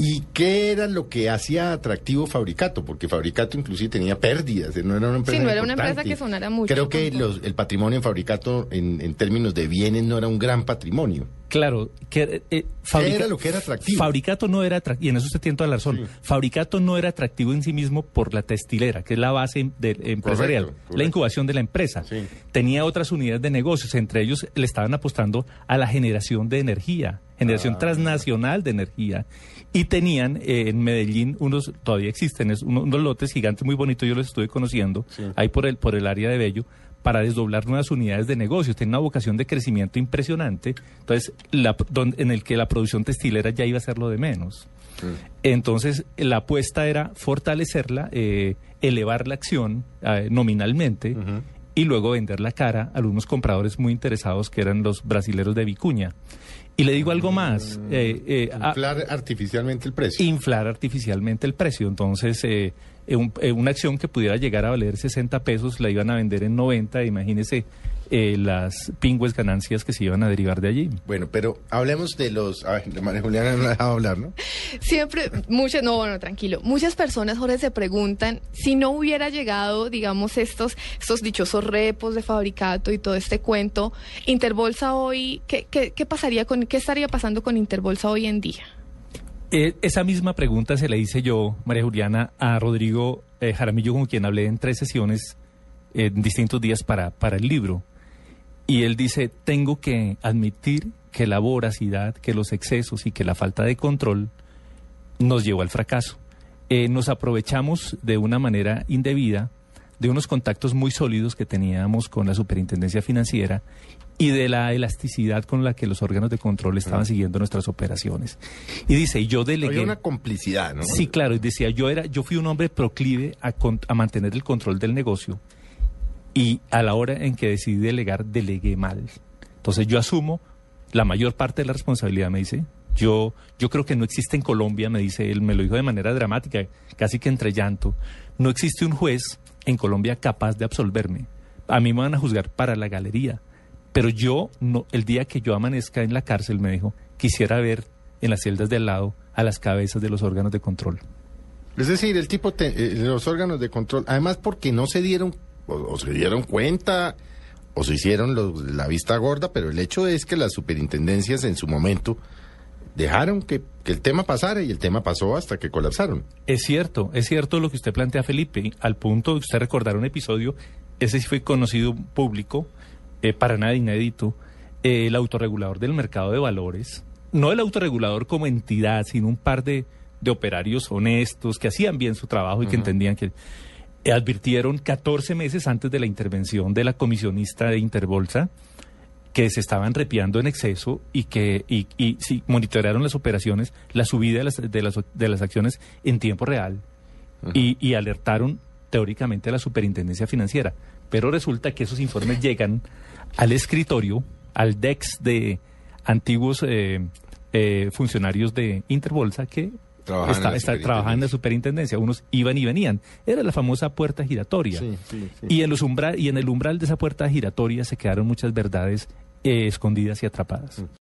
¿Y qué era lo que hacía atractivo Fabricato? Porque Fabricato inclusive tenía pérdidas, no era una empresa Sí, no era una importante. empresa que sonara mucho. Creo que los- el patrimonio en Fabricato en, en términos de bienes no era un gran patrimonio. Claro, que eh, ¿Qué era lo que era atractivo? Fabricato no era atractivo, y en eso usted tiene toda la razón. Sí. Fabricato no era atractivo en sí mismo por la textilera, que es la base de, empresarial, correcto. la incubación de la empresa. Sí. Tenía otras unidades de negocios, entre ellos le estaban apostando a la generación de energía, generación Ah. transnacional de energía. Y tenían eh, en Medellín unos, todavía existen, es uno- unos lotes gigantes muy bonitos, yo los estuve conociendo, Sí. ahí por el, por el área de Bello, para desdoblar nuevas unidades de negocios. Tiene una vocación de crecimiento impresionante. Entonces, la, don- en el que la producción textilera ya iba a ser lo de menos. Entonces, la apuesta era fortalecerla, eh, elevar la acción eh, nominalmente. Y luego vender la cara a algunos compradores muy interesados que eran los brasileros de Vicuña. Y le digo algo más. eh, eh, a- Inflar artificialmente el precio. inflar artificialmente el precio. Entonces, eh, eh, un- eh, una acción que pudiera llegar a valer 60 pesos la iban a vender en 90. Imagínese eh, las pingües ganancias que se iban a derivar de allí. Bueno, pero hablemos de los... A ver, María Juliana no ha dejado hablar, ¿no? Siempre, muchas, no, bueno, tranquilo. Muchas personas, Jorge, se preguntan si no hubiera llegado, digamos, estos, estos dichosos repos de fabricato y todo este cuento, Interbolsa hoy, ¿qué, qué, qué pasaría con, qué estaría pasando con Interbolsa hoy en día? Eh, esa misma pregunta se la hice yo, María Juliana, a Rodrigo eh, Jaramillo, con quien hablé en tres sesiones en distintos días para, para el libro. Y él dice, tengo que admitir que la voracidad, que los excesos y que la falta de control nos llevó al fracaso. Eh, nos aprovechamos de una manera indebida de unos contactos muy sólidos que teníamos con la superintendencia financiera y de la elasticidad con la que los órganos de control estaban siguiendo nuestras operaciones. Y dice, y yo delegué... Había una complicidad, ¿no? Sí, claro, y decía, yo era, yo fui un hombre proclive a, con- a mantener el control del negocio y a la hora en que decidí delegar, delegué mal. Entonces yo asumo la mayor parte de la responsabilidad, me dice. Yo, yo creo que no existe en Colombia, me dice él, me lo dijo de manera dramática, casi que entre llanto. No existe un juez en Colombia capaz de absolverme. A mí me van a juzgar para la galería. Pero yo, no, el día que yo amanezca en la cárcel, me dijo, quisiera ver en las celdas de al lado a las cabezas de los órganos de control. Es decir, el tipo, te- eh, los órganos de control, además porque no se dieron, o, o se dieron cuenta, o se hicieron los- la vista gorda, pero el hecho es que las superintendencias en su momento dejaron que, que el tema pasara y el tema pasó hasta que colapsaron. Es cierto, es cierto lo que usted plantea, Felipe, al punto de usted recordar un episodio, ese sí fue conocido público, eh, para nada inédito, eh, el autorregulador del mercado de valores, no el autorregulador como entidad, sino un par de, de operarios honestos que hacían bien su trabajo y que entendían que advirtieron 14 meses antes de la intervención de la comisionista de Interbolsa que se estaban repiando en exceso y que y, y sí, monitorearon las operaciones, la subida de las, de las, de las acciones en tiempo real y, y alertaron teóricamente a la superintendencia financiera. Pero resulta que esos informes llegan al escritorio, al DEX de antiguos eh, eh, funcionarios de Interbolsa que Trabajaban en está- la está- trabajaban en la superintendencia. Unos iban y venían. Era la famosa puerta giratoria. Sí, sí, sí. Y en, los umbra- y en el umbral de esa puerta giratoria se quedaron muchas verdades eh, escondidas y atrapadas.